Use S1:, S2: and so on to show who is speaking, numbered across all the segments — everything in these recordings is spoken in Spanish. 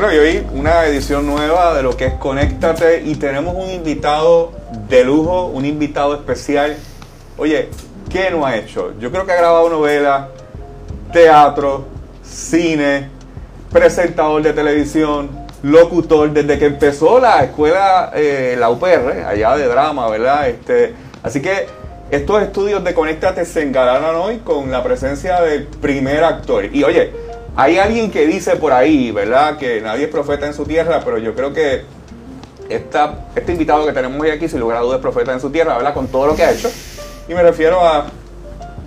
S1: Bueno, y hoy una edición nueva de lo que es Conéctate y tenemos un invitado de lujo, un invitado especial. Oye, ¿qué no ha hecho? Yo creo que ha grabado novela, teatro, cine, presentador de televisión, locutor, desde que empezó la escuela, eh, la UPR, allá de drama, ¿verdad? Este, así que estos estudios de Conéctate se engalanan hoy con la presencia del primer actor. Y oye, hay alguien que dice por ahí, ¿verdad? Que nadie es profeta en su tierra, pero yo creo que esta, este invitado que tenemos hoy aquí, sin lugar a dudas, es profeta en su tierra, ¿verdad? Con todo lo que ha hecho. Y me refiero a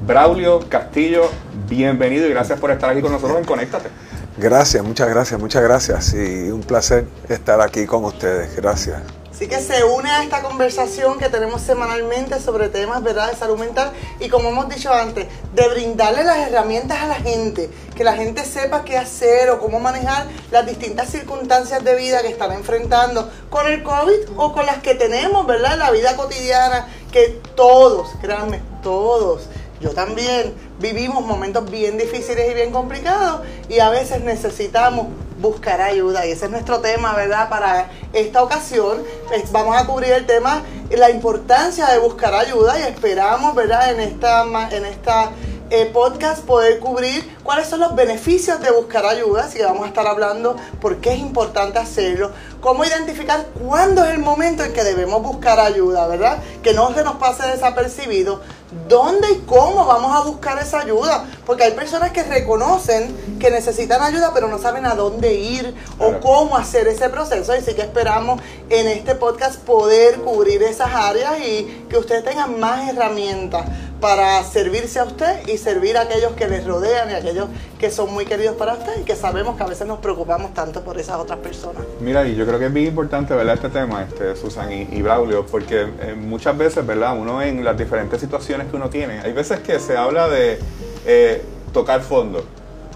S1: Braulio Castillo. Bienvenido y gracias por estar aquí con nosotros en Conéctate.
S2: Gracias, muchas gracias, muchas gracias. Y un placer estar aquí con ustedes. Gracias.
S3: Así que se une a esta conversación que tenemos semanalmente sobre temas ¿verdad? de salud mental y como hemos dicho antes, de brindarle las herramientas a la gente, que la gente sepa qué hacer o cómo manejar las distintas circunstancias de vida que están enfrentando con el COVID o con las que tenemos, ¿verdad? La vida cotidiana, que todos, créanme, todos yo también vivimos momentos bien difíciles y bien complicados y a veces necesitamos buscar ayuda y ese es nuestro tema, ¿verdad? Para esta ocasión vamos a cubrir el tema, la importancia de buscar ayuda y esperamos, ¿verdad? En esta, en esta eh, podcast poder cubrir cuáles son los beneficios de buscar ayuda, así que vamos a estar hablando por qué es importante hacerlo, cómo identificar cuándo es el momento en que debemos buscar ayuda, ¿verdad? Que no se nos pase desapercibido dónde y cómo vamos a buscar esa ayuda. Porque hay personas que reconocen que necesitan ayuda, pero no saben a dónde ir o cómo hacer ese proceso. Y sí que esperamos en este podcast poder cubrir esas áreas y que ustedes tengan más herramientas para servirse a usted y servir a aquellos que les rodean y a aquellos que son muy queridos para usted y que sabemos que a veces nos preocupamos tanto por esas otras personas.
S1: Mira, y yo creo que es bien importante, ¿verdad? Este tema, este, Susan y, Braulio, porque eh, muchas veces, ¿verdad? Uno en las diferentes situaciones que uno tiene, hay veces que se habla de eh, tocar fondo,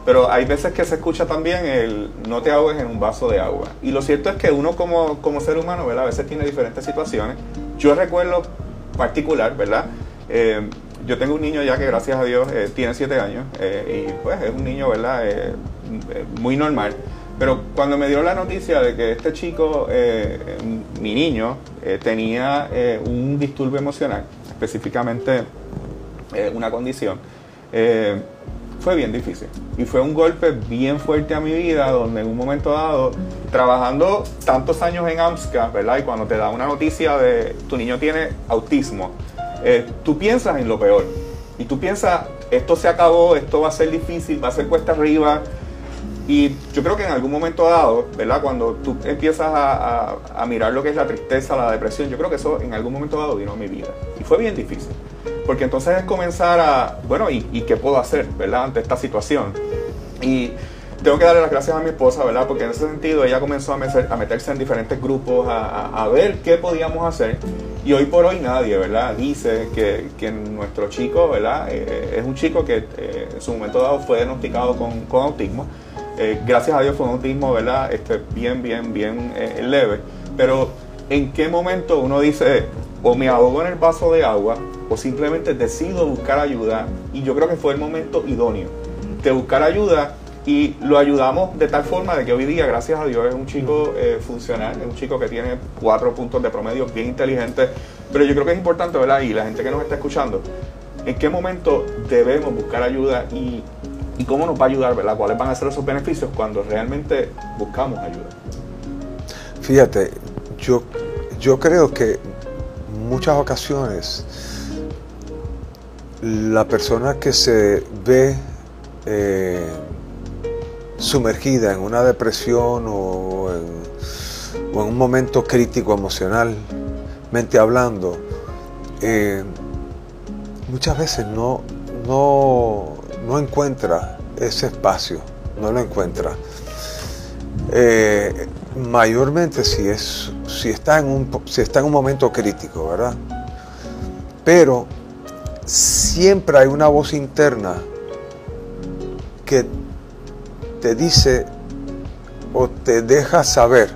S1: pero hay veces que se escucha también el no te ahogues en un vaso de agua. Y lo cierto es que uno como, como ser humano, ¿verdad? A veces tiene diferentes situaciones. Yo recuerdo particular, ¿verdad? Eh, yo tengo un niño ya que gracias a Dios eh, tiene 7 años eh, y pues es un niño, ¿verdad? Eh, muy normal. Pero cuando me dio la noticia de que este chico, mi niño, tenía un disturbio emocional, específicamente una condición, fue bien difícil. Y fue un golpe bien fuerte a mi vida, donde en un momento dado, trabajando tantos años en AMSCA, ¿verdad? Y cuando te da una noticia de tu niño tiene autismo, eh, tú piensas en lo peor. Y tú piensas, esto se acabó, esto va a ser difícil, va a ser cuesta arriba. Y yo creo que en algún momento dado, ¿verdad? Cuando tú empiezas a, mirar lo que es la tristeza, la depresión, yo creo que eso en algún momento dado vino a mi vida. Y fue bien difícil. Porque entonces es comenzar a, bueno, ¿y, y qué puedo hacer, ¿verdad? Ante esta situación. Y tengo que darle las gracias a mi esposa, ¿verdad? Porque en ese sentido ella comenzó a, meterse en diferentes grupos, a, ver qué podíamos hacer. Y hoy por hoy nadie, ¿verdad? Dice que, nuestro chico, ¿verdad? Eh, es un chico que eh, en su momento dado fue diagnosticado con, autismo. Eh, gracias a Dios fue un autismo, ¿verdad? Este, bien, bien, bien leve. Pero ¿en qué momento uno dice, o me ahogo en el vaso de agua, o simplemente decido buscar ayuda? Y yo creo que fue el momento idóneo de buscar ayuda y lo ayudamos de tal forma de que hoy día, gracias a Dios, es un chico eh, funcional, es un chico que tiene cuatro puntos de promedio bien inteligente, pero yo creo que es importante, ¿verdad? Y la gente que nos está escuchando, ¿en qué momento debemos buscar ayuda y, y cómo nos va a ayudar, ¿verdad? ¿Cuáles van a ser esos beneficios cuando realmente buscamos ayuda?
S2: Fíjate, yo, yo creo que muchas ocasiones la persona que se ve eh, sumergida en una depresión o en, un momento crítico emocionalmente hablando, eh, muchas veces no, no, no, encuentra ese espacio, no lo encuentra. Eh, mayormente si, es, si, está en un, si está en un momento crítico, ¿verdad? Pero siempre hay una voz interna te dice o te deja saber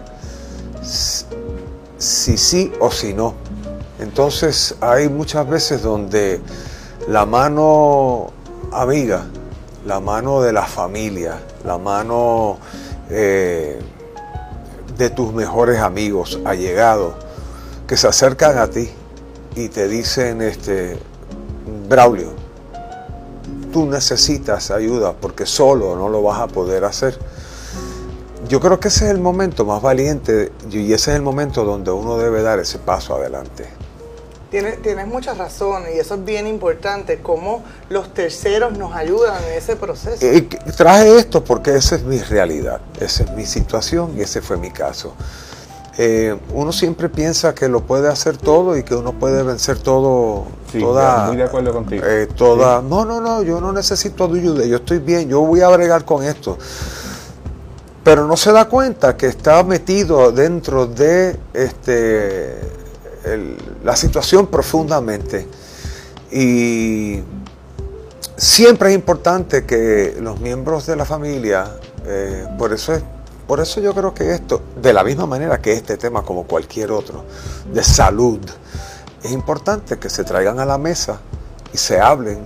S2: si sí o si no. Entonces hay muchas veces donde la mano amiga, la mano de la familia, la mano eh, de tus mejores amigos, allegados, que se acercan a ti y te dicen, este, Braulio, tú necesitas ayuda porque solo no lo vas a poder hacer. Yo creo que ese es el momento más valiente y ese es el momento donde uno debe dar ese paso adelante.
S3: Tienes, tienes mucha razón y eso es bien importante, cómo los terceros nos ayudan en ese proceso.
S2: Y traje esto porque esa es mi realidad, esa es mi situación y ese fue mi caso. Eh, uno siempre piensa que lo puede hacer todo y que uno puede vencer todo.
S1: Sí,
S2: toda,
S1: muy de acuerdo contigo.
S2: eh, toda, No, no, no, yo no necesito ayuda, yo estoy bien, yo voy a bregar con esto. Pero no se da cuenta que está metido dentro de este, el- la situación profundamente. Y siempre es importante que los miembros de la familia, eh, por eso es, por eso yo creo que esto, de la misma manera que este tema como cualquier otro, de salud, es importante que se traigan a la mesa y se hablen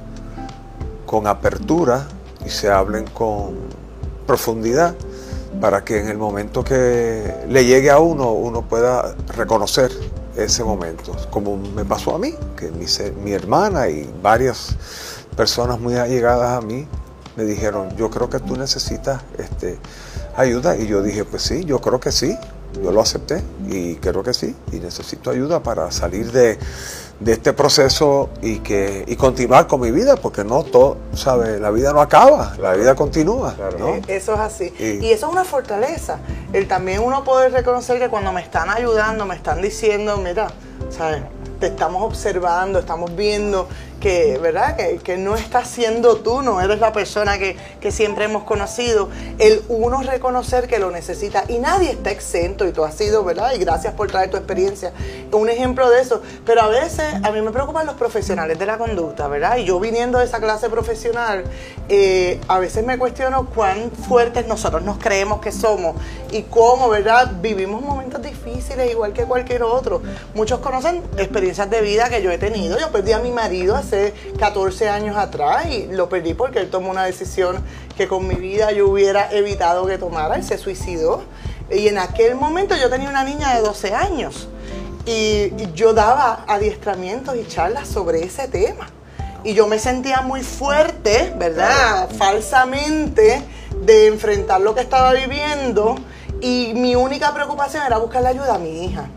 S2: con apertura y se hablen con profundidad para que en el momento que le llegue a uno, uno pueda reconocer ese momento, como me pasó a mí, que mi, hermana y varias personas muy allegadas a mí me dijeron, yo creo que tú necesitas este, ayuda, y yo dije, pues sí, yo creo que sí, yo lo acepté, y creo que sí, y necesito ayuda para salir de, de este proceso y, que, y continuar con mi vida, porque no todo, ¿sabes? La vida no acaba, la vida continúa,
S1: Claro.
S2: ¿no?
S3: Eh, Eso es así.
S2: Y-
S3: Y eso es una fortaleza. El también uno poder reconocer que cuando me están ayudando, me están diciendo, mira, ¿sabes? Te estamos observando, estamos viendo que, ¿verdad? Que, que no estás siendo tú, no eres la persona que, que siempre hemos conocido. El uno reconocer que lo necesita. Y nadie está exento, y tú has sido, ¿verdad? Y gracias por traer tu experiencia. Un ejemplo de eso. Pero a veces, a mí me preocupan los profesionales de la conducta, ¿verdad? Y yo viniendo de esa clase profesional, eh, a veces me cuestiono cuán fuertes nosotros nos creemos que somos y cómo, ¿verdad? Vivimos momentos difíciles igual que cualquier otro. Muchos conocen experiencias de vida que yo he tenido. Yo perdí a mi marido hace 14 años atrás y lo perdí porque él tomó una decisión que con mi vida yo hubiera evitado que tomara. Él se suicidó. Y en aquel momento yo tenía una niña de 12 años y yo daba adiestramientos y charlas sobre ese tema. Y yo me sentía muy fuerte, ¿verdad? Falsamente, de enfrentar lo que estaba viviendo. Y mi única preocupación era buscarle ayuda a mi hija.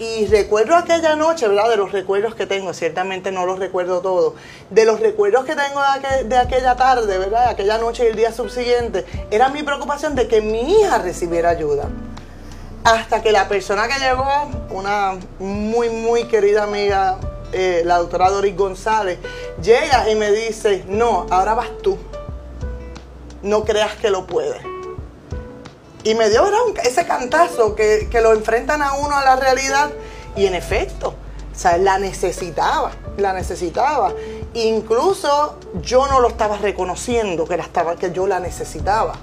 S3: Y recuerdo aquella noche, ¿verdad? De los recuerdos que tengo, ciertamente no los recuerdo todos. De los recuerdos que tengo de, aqu- de aquella tarde, ¿verdad? De aquella noche y el día subsiguiente, era mi preocupación de que mi hija recibiera ayuda. Hasta que la persona que llegó, una muy, muy querida amiga, eh, la doctora Doris González, llega y me dice, no, ahora vas tú. No creas que lo puedes. Y me dio ese cantazo que, que lo enfrentan a uno a la realidad. Y en efecto, o sea, la necesitaba, la necesitaba. Incluso yo no lo estaba reconociendo que, la estaba, que yo la necesitaba.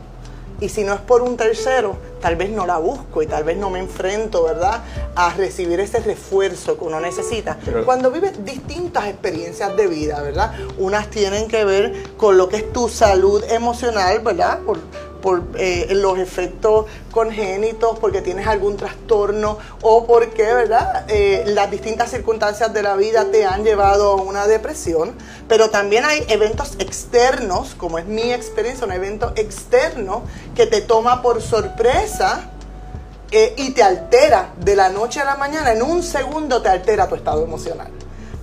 S3: Y si no es por un tercero, tal vez no la busco y tal vez no me enfrento, ¿verdad? A recibir ese refuerzo que uno necesita.
S1: Pero-
S3: Cuando vives distintas experiencias de vida, ¿verdad? Unas tienen que ver con lo que es tu salud emocional, ¿verdad? Por, por eh, los efectos congénitos, porque tienes algún trastorno o porque, ¿verdad? Eh, las distintas circunstancias de la vida te han llevado a una depresión, pero también hay eventos externos, como es mi experiencia, un evento externo que te toma por sorpresa eh, y te altera de la noche a la mañana, en un segundo te altera tu estado emocional.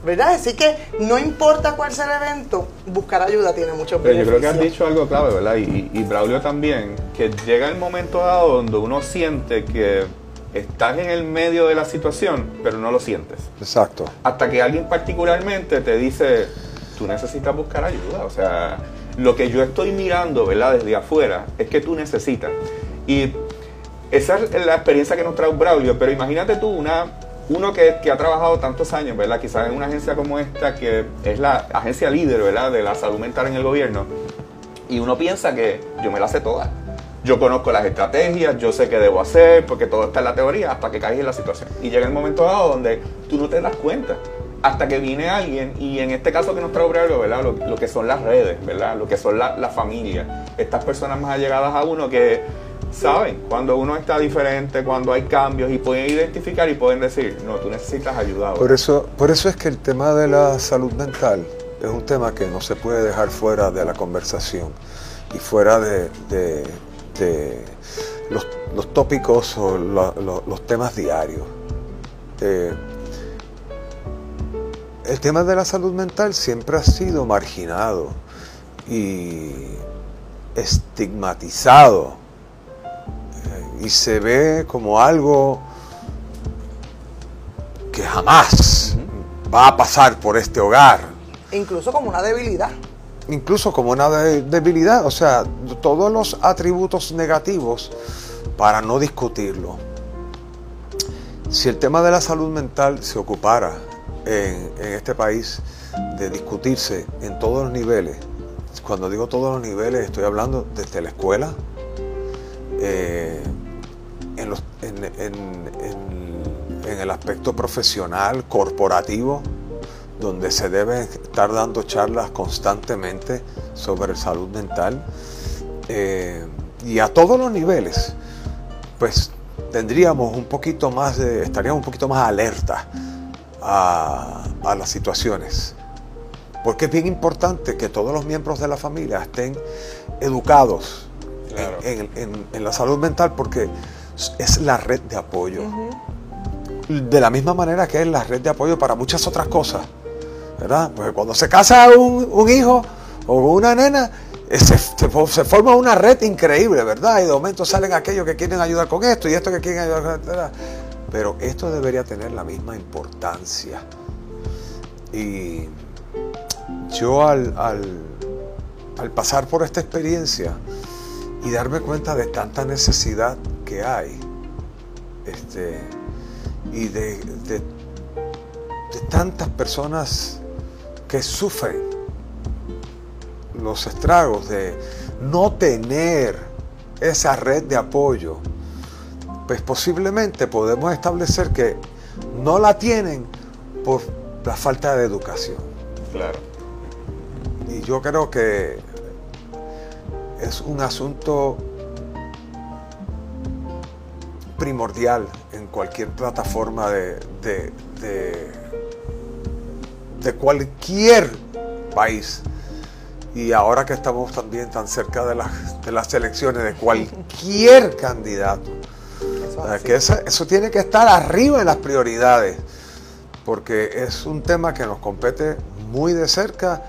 S3: ¿Verdad? Así que no importa cuál sea el evento, buscar ayuda tiene muchos
S1: Pero yo creo que has dicho algo clave, ¿verdad? Y, y Braulio también, que llega el momento dado donde uno siente que estás en el medio de la situación, pero no lo sientes.
S2: Exacto.
S1: Hasta que alguien particularmente te dice, tú necesitas buscar ayuda. O sea, lo que yo estoy mirando, ¿verdad? Desde afuera, es que tú necesitas. Y esa es la experiencia que nos trae Braulio, pero imagínate tú una, uno que, que ha trabajado tantos años, ¿verdad? Quizás en una agencia como esta, que es la agencia líder, ¿verdad? De la salud mental en el gobierno. Y uno piensa que yo me la sé toda. Yo conozco las estrategias, yo sé qué debo hacer, porque todo está en la teoría, hasta que caes en la situación. Y llega el momento dado donde tú no te das cuenta. Hasta que viene alguien, y en este caso que nos trae Braulio, ¿verdad? Lo, que son las redes, ¿verdad? Lo que son la, la familia. Estas personas más allegadas a uno que saben cuando uno está diferente, cuando hay cambios y pueden identificar y pueden decir, no, tú necesitas ayuda. ahora".
S2: Por eso, por eso es que el tema de la salud mental es un tema que no se puede dejar fuera de la conversación y fuera de, los, tópicos o lo- lo- los temas diarios. Eh, el tema de la salud mental siempre ha sido marginado y estigmatizado y se ve como algo que jamás va a pasar por este hogar,
S3: Incluso como una debilidad.
S2: incluso como una de- debilidad, o sea, todos los atributos negativos para no discutirlo. Si el tema de la salud mental se ocupara en, en este país de discutirse en todos los niveles, cuando digo todos los niveles estoy hablando desde la escuela, eh, en, los- en- en- en- en el aspecto profesional, corporativo, donde se debe estar dando charlas constantemente sobre salud mental eh, y a todos los niveles, pues tendríamos un poquito más de, estaríamos un poquito más alerta a, a las situaciones. Porque es bien importante que todos los miembros de la familia estén educados en-
S1: Claro.
S2: en, en- en la salud mental porque es la red de apoyo. De la misma manera que es la red de apoyo para muchas otras cosas. ¿Verdad? Cuando se casa un, un hijo o una nena, se, se fo- se forma una red increíble, ¿verdad? Y de momento salen aquellos que quieren ayudar con esto y estos que quieren ayudar con esto. Pero esto debería tener la misma importancia. Y yo al- al pasar por esta experiencia y darme cuenta de tanta necesidad que hay, este, y de, de- de tantas personas que sufren los estragos de no tener esa red de apoyo, pues posiblemente podemos establecer que no la tienen por la falta de educación.
S1: Claro.
S2: Y yo creo que es un asunto primordial en cualquier plataforma de, de, de- de cualquier país. Y ahora que estamos también tan cerca de las, de las elecciones, de cualquier candidato.
S3: Eso
S2: que eso, eso tiene que estar arriba en las prioridades, porque es un tema que nos compete muy de cerca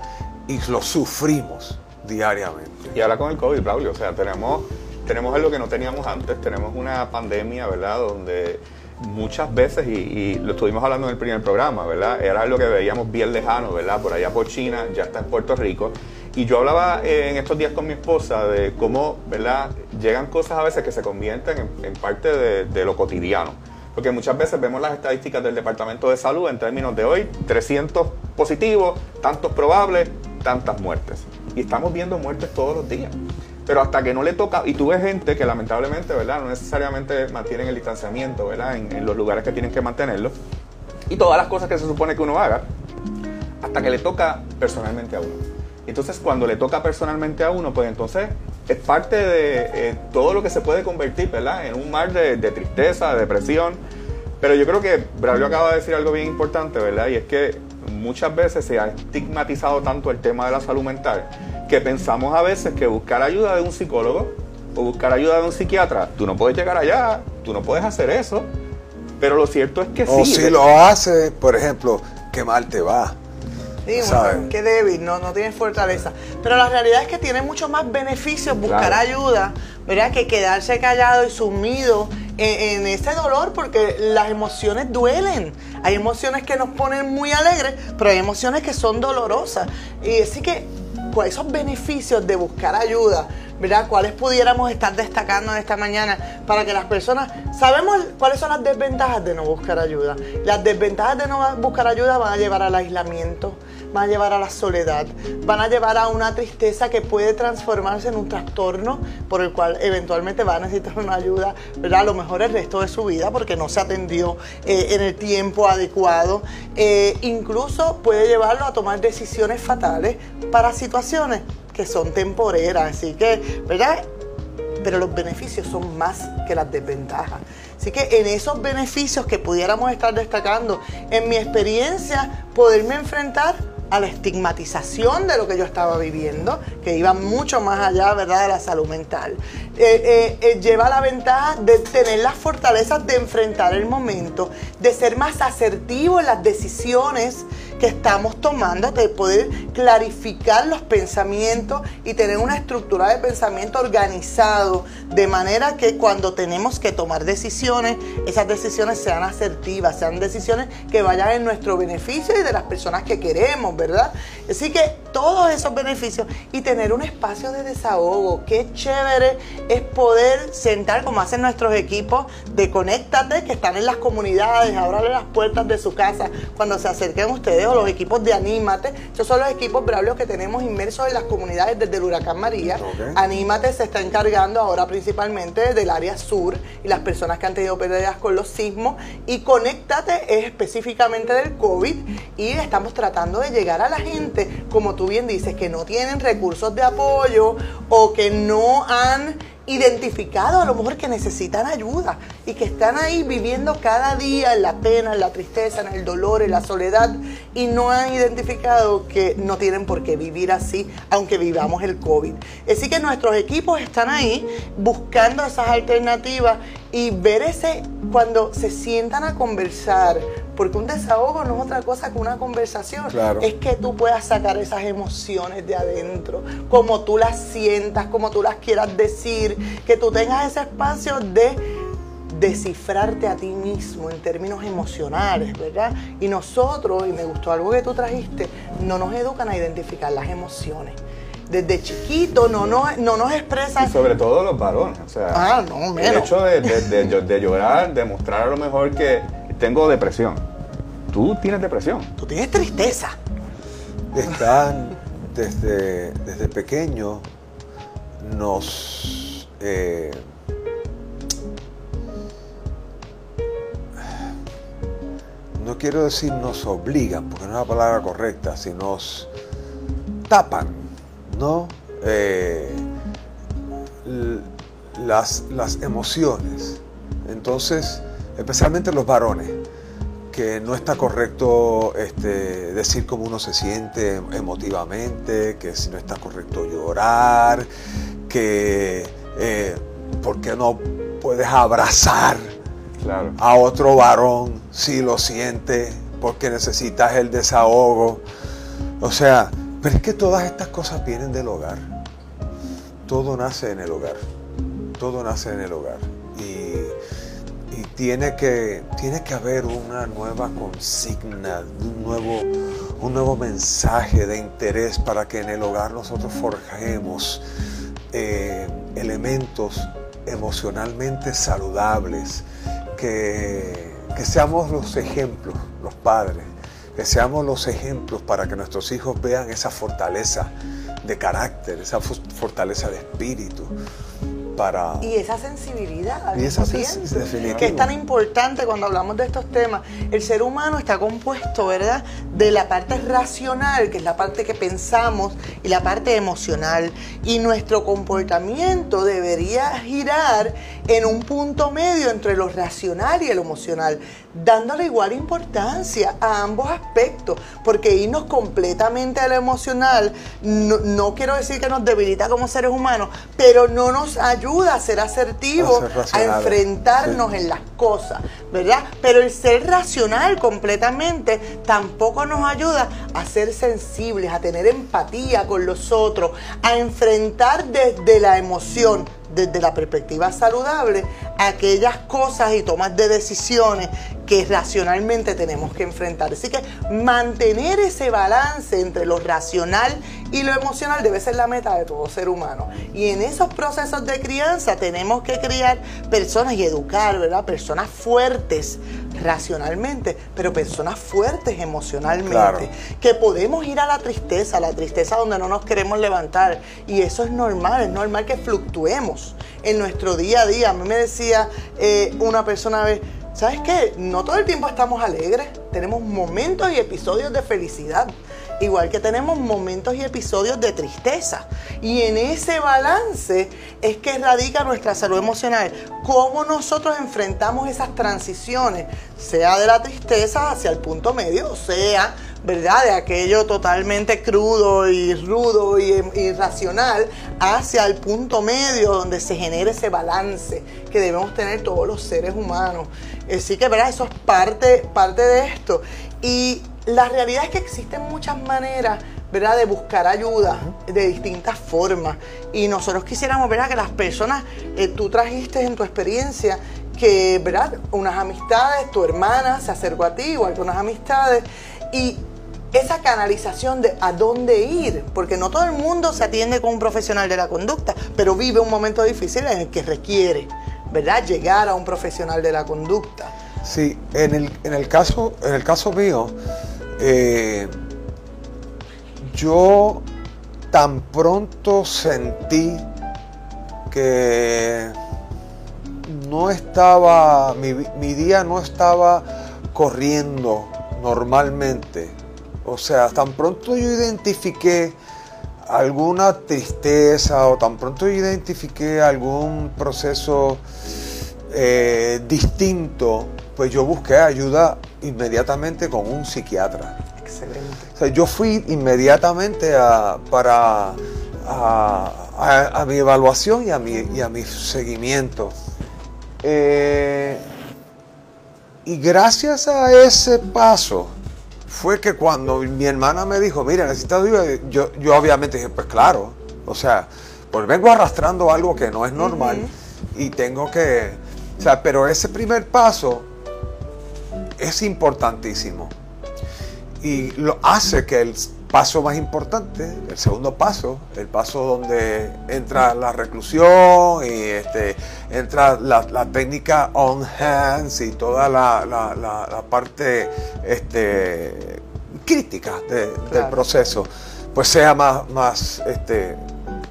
S2: y lo sufrimos diariamente.
S1: Y ahora con el COVID, Braulio, o sea, tenemos, tenemos algo que no teníamos antes, tenemos una pandemia, ¿verdad? Donde muchas veces, y, y lo estuvimos hablando en el primer programa, ¿verdad? Era algo que veíamos bien lejano, ¿verdad? Por allá por China, ya está en Puerto Rico. Y yo hablaba eh, en estos días con mi esposa de cómo, ¿verdad? Llegan cosas a veces que se convierten en, en parte de, de lo cotidiano. Porque muchas veces vemos las estadísticas del Departamento de Salud en términos de hoy, 300 positivos, tantos probables, tantas muertes. Y estamos viendo muertes todos los días. Pero hasta que no le toca, y tú ves gente que lamentablemente, ¿verdad? No necesariamente mantienen el distanciamiento, ¿verdad? En, en los lugares que tienen que mantenerlo. Y todas las cosas que se supone que uno haga, hasta que le toca personalmente a uno. Entonces, cuando le toca personalmente a uno, pues entonces es parte de eh, todo lo que se puede convertir, ¿verdad? En un mar de, tristeza, de depresión. Pero yo creo que Braulio acaba de decir algo bien importante, ¿verdad? Y es que muchas veces se ha estigmatizado tanto el tema de la salud mental que pensamos a veces que buscar ayuda de un psicólogo o buscar ayuda de un psiquiatra, tú no puedes llegar allá, tú no puedes hacer eso. Pero lo cierto es que
S2: O
S1: sí.
S2: si
S1: de-
S2: lo hace, por ejemplo, qué mal te va.
S3: Sí, qué débil, no, no tiene fortaleza. Pero la realidad es que tiene mucho más beneficios buscar
S1: Claro.
S3: ayuda, ¿verdad? Que quedarse callado y sumido en, en ese dolor, porque las emociones duelen. Hay emociones que nos ponen muy alegres, pero hay emociones que son dolorosas. Y así que, ¿cuáles esos beneficios de buscar ayuda? ¿Verdad? ¿Cuáles pudiéramos estar destacando en esta mañana para que las personas... Sabemos cuáles son las desventajas de no buscar ayuda. Las desventajas de no buscar ayuda van a llevar al aislamiento, van a llevar a la soledad, van a llevar a una tristeza que puede transformarse en un trastorno por el cual eventualmente va a necesitar una ayuda, ¿verdad? A lo mejor el resto de su vida porque no se atendió eh, en el tiempo adecuado. Eh, incluso puede llevarlo a tomar decisiones fatales para situaciones que son temporeras. Así que, ¿verdad? pero los beneficios son más que las desventajas. Así que en esos beneficios que pudiéramos estar destacando, en mi experiencia, poderme enfrentar a la estigmatización de lo que yo estaba viviendo, que iba mucho más allá, ¿verdad?, de la salud mental. Eh, eh, eh, lleva la ventaja de tener las fortalezas de enfrentar el momento, de ser más asertivo en las decisiones que estamos tomando, de poder clarificar los pensamientos y tener una estructura de pensamiento organizado, de manera que cuando tenemos que tomar decisiones, esas decisiones sean asertivas, sean decisiones que vayan en nuestro beneficio y de las personas que queremos, ¿verdad? Así que todos esos beneficios y tener un espacio de desahogo, qué chévere es poder sentar como hacen nuestros equipos de Conéctate, que están en las comunidades, abrirle las puertas de su casa cuando se acerquen ustedes, los equipos de Anímate. Esos son los equipos bravos que tenemos inmersos en las comunidades desde el huracán María. Anímate se está encargando ahora principalmente del área sur y las personas que han tenido pérdidas con los sismos. Y Conéctate es específicamente del COVID y estamos tratando de llegar a la gente, como tú bien dices, que no tienen recursos de apoyo o que no han identificado a lo mejor que necesitan ayuda y que están ahí viviendo cada día en la pena, en la tristeza, en el dolor, en la soledad y no han identificado que no tienen por qué vivir así aunque vivamos el COVID. Así que nuestros equipos están ahí buscando esas alternativas y ver ese cuando se sientan a conversar, porque un desahogo no es otra cosa que una conversación. Es que tú puedas sacar esas emociones de adentro, como tú las sientas, como tú las quieras decir, que tú tengas ese espacio de descifrarte a ti mismo en términos emocionales, ¿verdad? Y nosotros, y me gustó algo que tú trajiste, no nos educan a identificar las emociones desde chiquito no, no, no nos expresan.
S1: Y sobre todo los varones. O sea,
S3: ah, no, menos.
S1: el hecho de, de, de, llorar, de mostrar a lo mejor que tengo depresión. Tú tienes depresión.
S3: Tú tienes tristeza.
S2: Están desde, desde pequeño nos eh, no quiero decir nos obligan, porque no es la palabra correcta, si nos tapan, ¿no? Eh, las, las emociones. Entonces, especialmente los varones, que no está correcto este, decir cómo uno se siente emotivamente, que si no está correcto llorar, que eh, por qué no puedes abrazar a otro varón si lo siente, porque necesitas el desahogo. O sea, pero es que todas estas cosas vienen del hogar. Todo nace en el hogar. Todo nace en el hogar. Tiene, que, tiene que haber una nueva consigna, un nuevo, un nuevo mensaje de interés para que en el hogar nosotros forjemos eh, elementos emocionalmente saludables, que, que seamos los ejemplos, los padres, que seamos los ejemplos para que nuestros hijos vean esa fortaleza de carácter, esa fortaleza de espíritu,
S3: y esa sensibilidad. Y esa sensibilidad. Que es tan importante cuando hablamos de estos temas. El ser humano está compuesto, ¿verdad? De la parte racional, que es la parte que pensamos, y la parte emocional. Y nuestro comportamiento debería girar en un punto medio entre lo racional y lo emocional, dándole igual importancia a ambos aspectos, porque irnos completamente a lo emocional, no, no quiero decir que nos debilita como seres humanos, pero no nos ayuda ayuda a ser asertivos, a, enfrentarnos en las cosas, ¿verdad? Pero el ser racional completamente tampoco nos ayuda a ser sensibles, a tener empatía con los otros, a enfrentar desde la emoción desde la perspectiva saludable aquellas cosas y tomas de decisiones que racionalmente tenemos que enfrentar. Así que mantener ese balance entre lo racional y lo emocional debe ser la meta de todo ser humano. Y en esos procesos de crianza tenemos que criar personas y educar, ¿verdad? Personas fuertes racionalmente, pero personas fuertes emocionalmente, que podemos ir a la tristeza, la tristeza donde no nos queremos levantar. Y eso es normal, es normal que fluctuemos en nuestro día a día. A mí me decía eh, una persona a vez, ¿sabes qué? No todo el tiempo estamos alegres, tenemos momentos y episodios de felicidad. igual que tenemos momentos y episodios de tristeza. Y en ese balance es que radica nuestra salud emocional. Cómo nosotros enfrentamos esas transiciones, sea de la tristeza hacia el punto medio, sea, ¿verdad? De aquello totalmente crudo y rudo y irracional hacia el punto medio donde se genera ese balance que debemos tener todos los seres humanos. Así que, ¿verdad? Eso es parte, parte de esto. Y la realidad es que existen muchas maneras ¿verdad? de buscar ayuda de distintas formas. Y nosotros quisiéramos ¿verdad? que las personas, eh, tú trajiste en tu experiencia que ¿verdad? unas amistades, tu hermana se acercó a ti, igual que unas amistades, y esa canalización de a dónde ir, porque no todo el mundo se atiende con un profesional de la conducta, pero vive un momento difícil en el que requiere, ¿verdad?, llegar a un profesional de la conducta.
S2: Sí, en el, en el, caso, en el caso mío, eh, yo tan pronto sentí que no estaba, mi, mi día no estaba corriendo normalmente. O sea, tan pronto yo identifiqué alguna tristeza o tan pronto yo identifiqué algún proceso eh, distinto, pues yo busqué ayuda inmediatamente con un psiquiatra.
S3: Excelente.
S2: yo fui inmediatamente a, para a, mi evaluación y a mi, y a mi seguimiento. Eh, y gracias a ese paso fue que cuando mi hermana me dijo, mira, necesitas ayuda, yo, yo obviamente dije, pues claro, o sea, pues vengo arrastrando algo que no es normal y tengo que, o sea, pero ese primer paso es importantísimo. Y lo hace que el paso más importante, el segundo paso, el paso donde entra la reclusión y este, entra la, técnica on hands y toda la, parte este, crítica del proceso, pues sea más, más, este,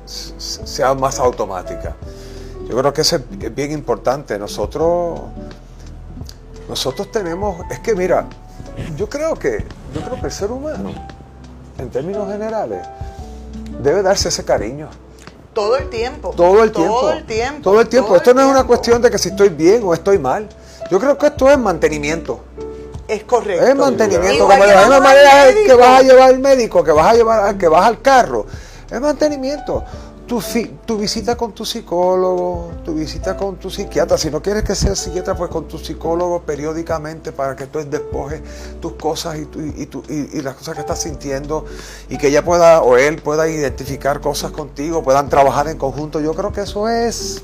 S2: sea más automática. Yo creo que eso es bien importante. Nosotros nosotros tenemos, es que mira, yo creo que, yo creo que el ser humano, en términos generales, debe darse ese cariño.
S3: Todo el tiempo.
S2: Todo el tiempo.
S3: Todo el tiempo.
S2: Todo el tiempo. esto no es una cuestión de que si estoy bien o estoy mal. Yo creo que esto es mantenimiento.
S3: Es correcto.
S2: Es mantenimiento. Como de la misma manera que vas a llevar al médico, que vas a llevar, que vas al carro. Es mantenimiento tu, tu, visita con tu psicólogo, tu visita con tu psiquiatra. Si no quieres que sea psiquiatra, pues con tu psicólogo periódicamente para que tú despojes tus cosas y, y, y, y, las cosas que estás sintiendo y que ella pueda o él pueda identificar cosas contigo, puedan trabajar en conjunto. Yo creo que eso es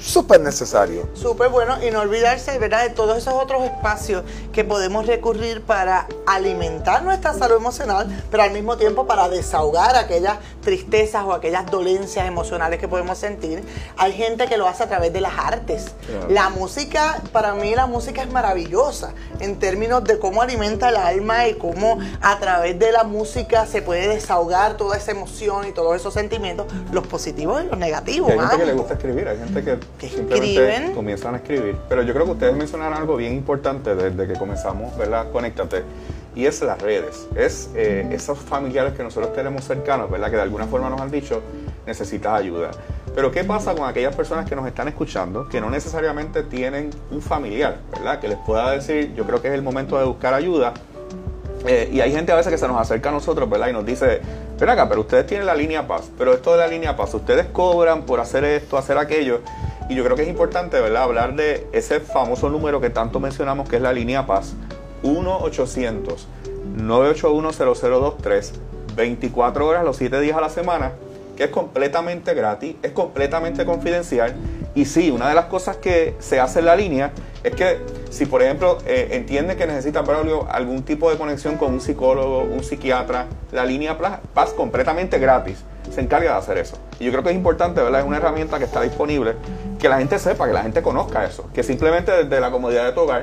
S2: súper necesario.
S3: Súper bueno y no olvidarse, ¿verdad?, de todos esos otros espacios que podemos recurrir para alimentar nuestra salud emocional, pero al mismo tiempo para desahogar aquellas tristezas o aquellas dolencias emocionales que podemos sentir. Hay gente que lo hace a través de las artes. La música, para mí la música es maravillosa en términos de cómo alimenta el alma y cómo a través de la música se puede desahogar toda esa emoción y todos esos sentimientos, los positivos y los negativos.
S1: hay gente que le gusta escribir, hay gente que
S3: que simplemente
S1: comienzan a escribir. Pero yo creo que ustedes mencionaron algo bien importante desde que comenzamos, ¿verdad? Conéctate. Y es las redes. Es eh, esos familiares que nosotros tenemos cercanos, ¿verdad? Que de alguna forma nos han dicho, necesitas ayuda. Pero ¿qué pasa con aquellas personas que nos están escuchando, que no necesariamente tienen un familiar, ¿verdad? Que les pueda decir, yo creo que es el momento de buscar ayuda. Eh, y hay gente a veces que se nos acerca a nosotros, ¿verdad? Y nos dice, ven acá, pero ustedes tienen la línea paz, pero esto de la línea paz, ustedes cobran por hacer esto, hacer aquello. Y yo creo que es importante, ¿verdad?, hablar de ese famoso número que tanto mencionamos, que es la línea Paz, 1-800-981-0023, 24 horas los 7 días a la semana, que es completamente gratis, es completamente confidencial. Y sí, una de las cosas que se hace en la línea es que si, por ejemplo, eh, entiende que necesita algún tipo de conexión con un psicólogo, un psiquiatra, la línea Paz completamente gratis se encarga de hacer eso. Y yo creo que es importante, ¿verdad? Es una herramienta que está disponible, que la gente sepa, que la gente conozca eso, que simplemente desde la comodidad de tu hogar.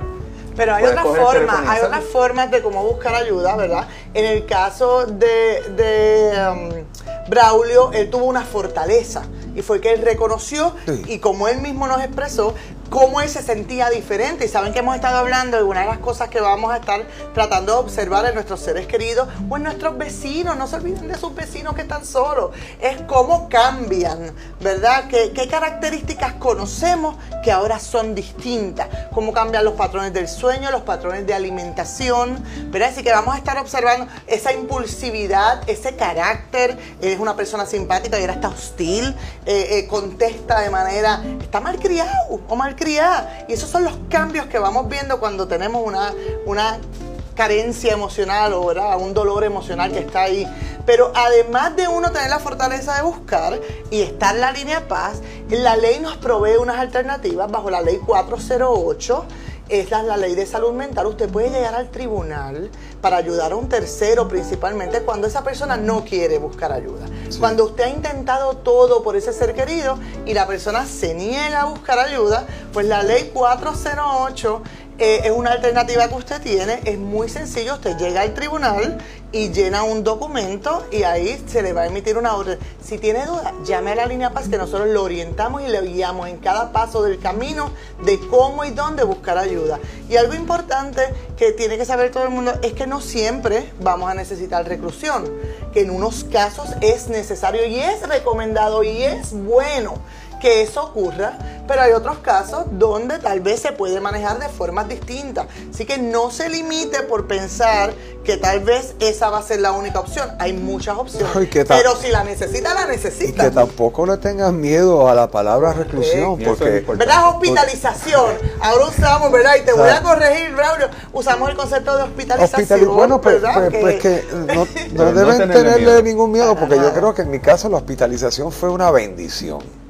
S3: Pero hay otras formas, hay otras formas de cómo buscar ayuda, ¿verdad? En el caso de, de um, Braulio, él tuvo una fortaleza y fue que él reconoció y como él mismo nos expresó, cómo él se sentía diferente. Y saben que hemos estado hablando de una de las cosas que vamos a estar tratando de observar en nuestros seres queridos o en nuestros vecinos. No se olviden de sus vecinos que están solos. Es cómo cambian, ¿verdad? ¿Qué, características conocemos que ahora son distintas? Cómo cambian los patrones del sueño, los patrones de alimentación, ¿verdad? Así que vamos a estar observando esa impulsividad, ese carácter. es una persona simpática y ahora está hostil, eh, eh, contesta de manera, está mal criado o mal criada. Y esos son los cambios que vamos viendo cuando tenemos una, una carencia emocional o un dolor emocional que está ahí. Pero además de uno tener la fortaleza de buscar y estar en la línea paz, la ley nos provee unas alternativas bajo la ley 408 esa es la ley de salud mental. Usted puede llegar al tribunal para ayudar a un tercero, principalmente cuando esa persona no quiere buscar ayuda. Cuando usted ha intentado todo por ese ser querido y la persona se niega a buscar ayuda, pues la ley 408 eh, es una alternativa que usted tiene, es muy sencillo, usted llega al tribunal y llena un documento y ahí se le va a emitir una orden. Si tiene duda, llame a la línea Paz que nosotros lo orientamos y le guiamos en cada paso del camino de cómo y dónde buscar ayuda. Y algo importante que tiene que saber todo el mundo es que no siempre vamos a necesitar reclusión, que en unos casos es necesario y es recomendado y es bueno que eso ocurra, pero hay otros casos donde tal vez se puede manejar de formas distintas. Así que no se limite por pensar que tal vez esa va a ser la única opción. Hay muchas opciones. pero si la necesita, la necesita.
S2: Y que tampoco le tengas miedo a la palabra reclusión. porque,
S3: ¿Verdad? Hospitalización. Ahora usamos, ¿verdad? Y te voy a corregir, Braulio. Usamos el concepto de hospitalización.
S2: bueno, pues, pues, pues que no, no deben tenerle ningún miedo, porque yo creo que en mi caso la hospitalización fue una bendición.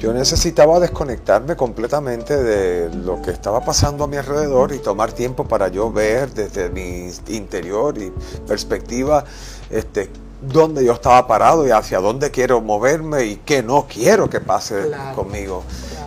S2: Yo necesitaba desconectarme completamente de lo que estaba pasando a mi alrededor y tomar tiempo para yo ver desde mi interior y perspectiva este, dónde yo estaba parado y hacia dónde quiero moverme y qué no quiero que pase conmigo.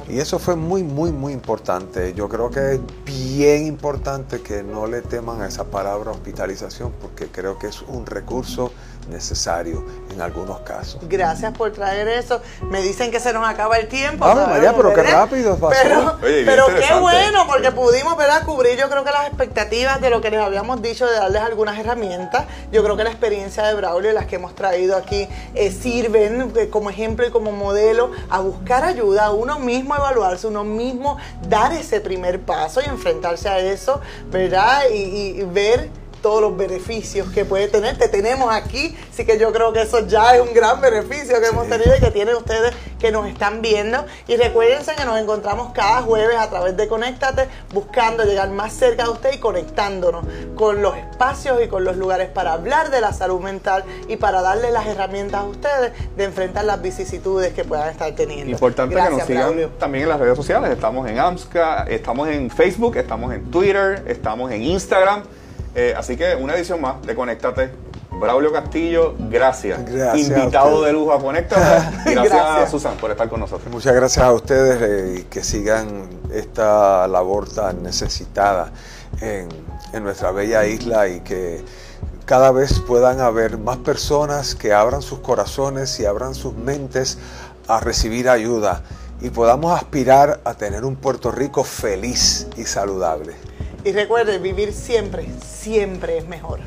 S2: Y eso fue muy, muy, muy importante. Yo creo que es bien importante que no le teman a esa palabra hospitalización porque creo que es un recurso necesario en algunos casos.
S3: Gracias por traer eso. Me dicen que se nos acaba el tiempo.
S2: Ah, María, pero qué rápido
S3: pasó. Pero, qué bueno, porque pudimos ¿verdad? cubrir yo creo que las expectativas de lo que les habíamos dicho, de darles algunas herramientas. Yo creo que la experiencia de Braulio y las que hemos traído aquí eh, sirven eh, como ejemplo y como modelo a buscar ayuda, a uno mismo evaluarse, uno mismo dar ese primer paso y enfrentarse a eso, ¿verdad? y ver todos los beneficios que puede tener. Te tenemos aquí, así que yo creo que eso ya es un gran beneficio que hemos tenido y que tienen ustedes que nos están viendo. Y recuérdense que nos encontramos cada jueves a través de Conéctate, buscando llegar más cerca de usted y conectándonos con los espacios y con los lugares para hablar de la salud mental y para darle las herramientas a ustedes de enfrentar las vicisitudes que puedan estar teniendo.
S1: Importante que nos sigan también en las redes sociales. Estamos en AMSCA, estamos en Facebook, estamos en Twitter, estamos en Instagram. Eh, así que una edición más de Conéctate. Braulio Castillo, gracias. Invitado de lujo a Conéctate. Y gracias, Susan por estar con nosotros.
S2: Muchas gracias a ustedes eh, y que sigan esta labor tan necesitada en, en nuestra bella isla y que cada vez puedan haber más personas que abran sus corazones y abran sus mentes a recibir ayuda y podamos aspirar a tener un Puerto Rico feliz y saludable.
S3: Y recuerde, vivir siempre, siempre es mejor.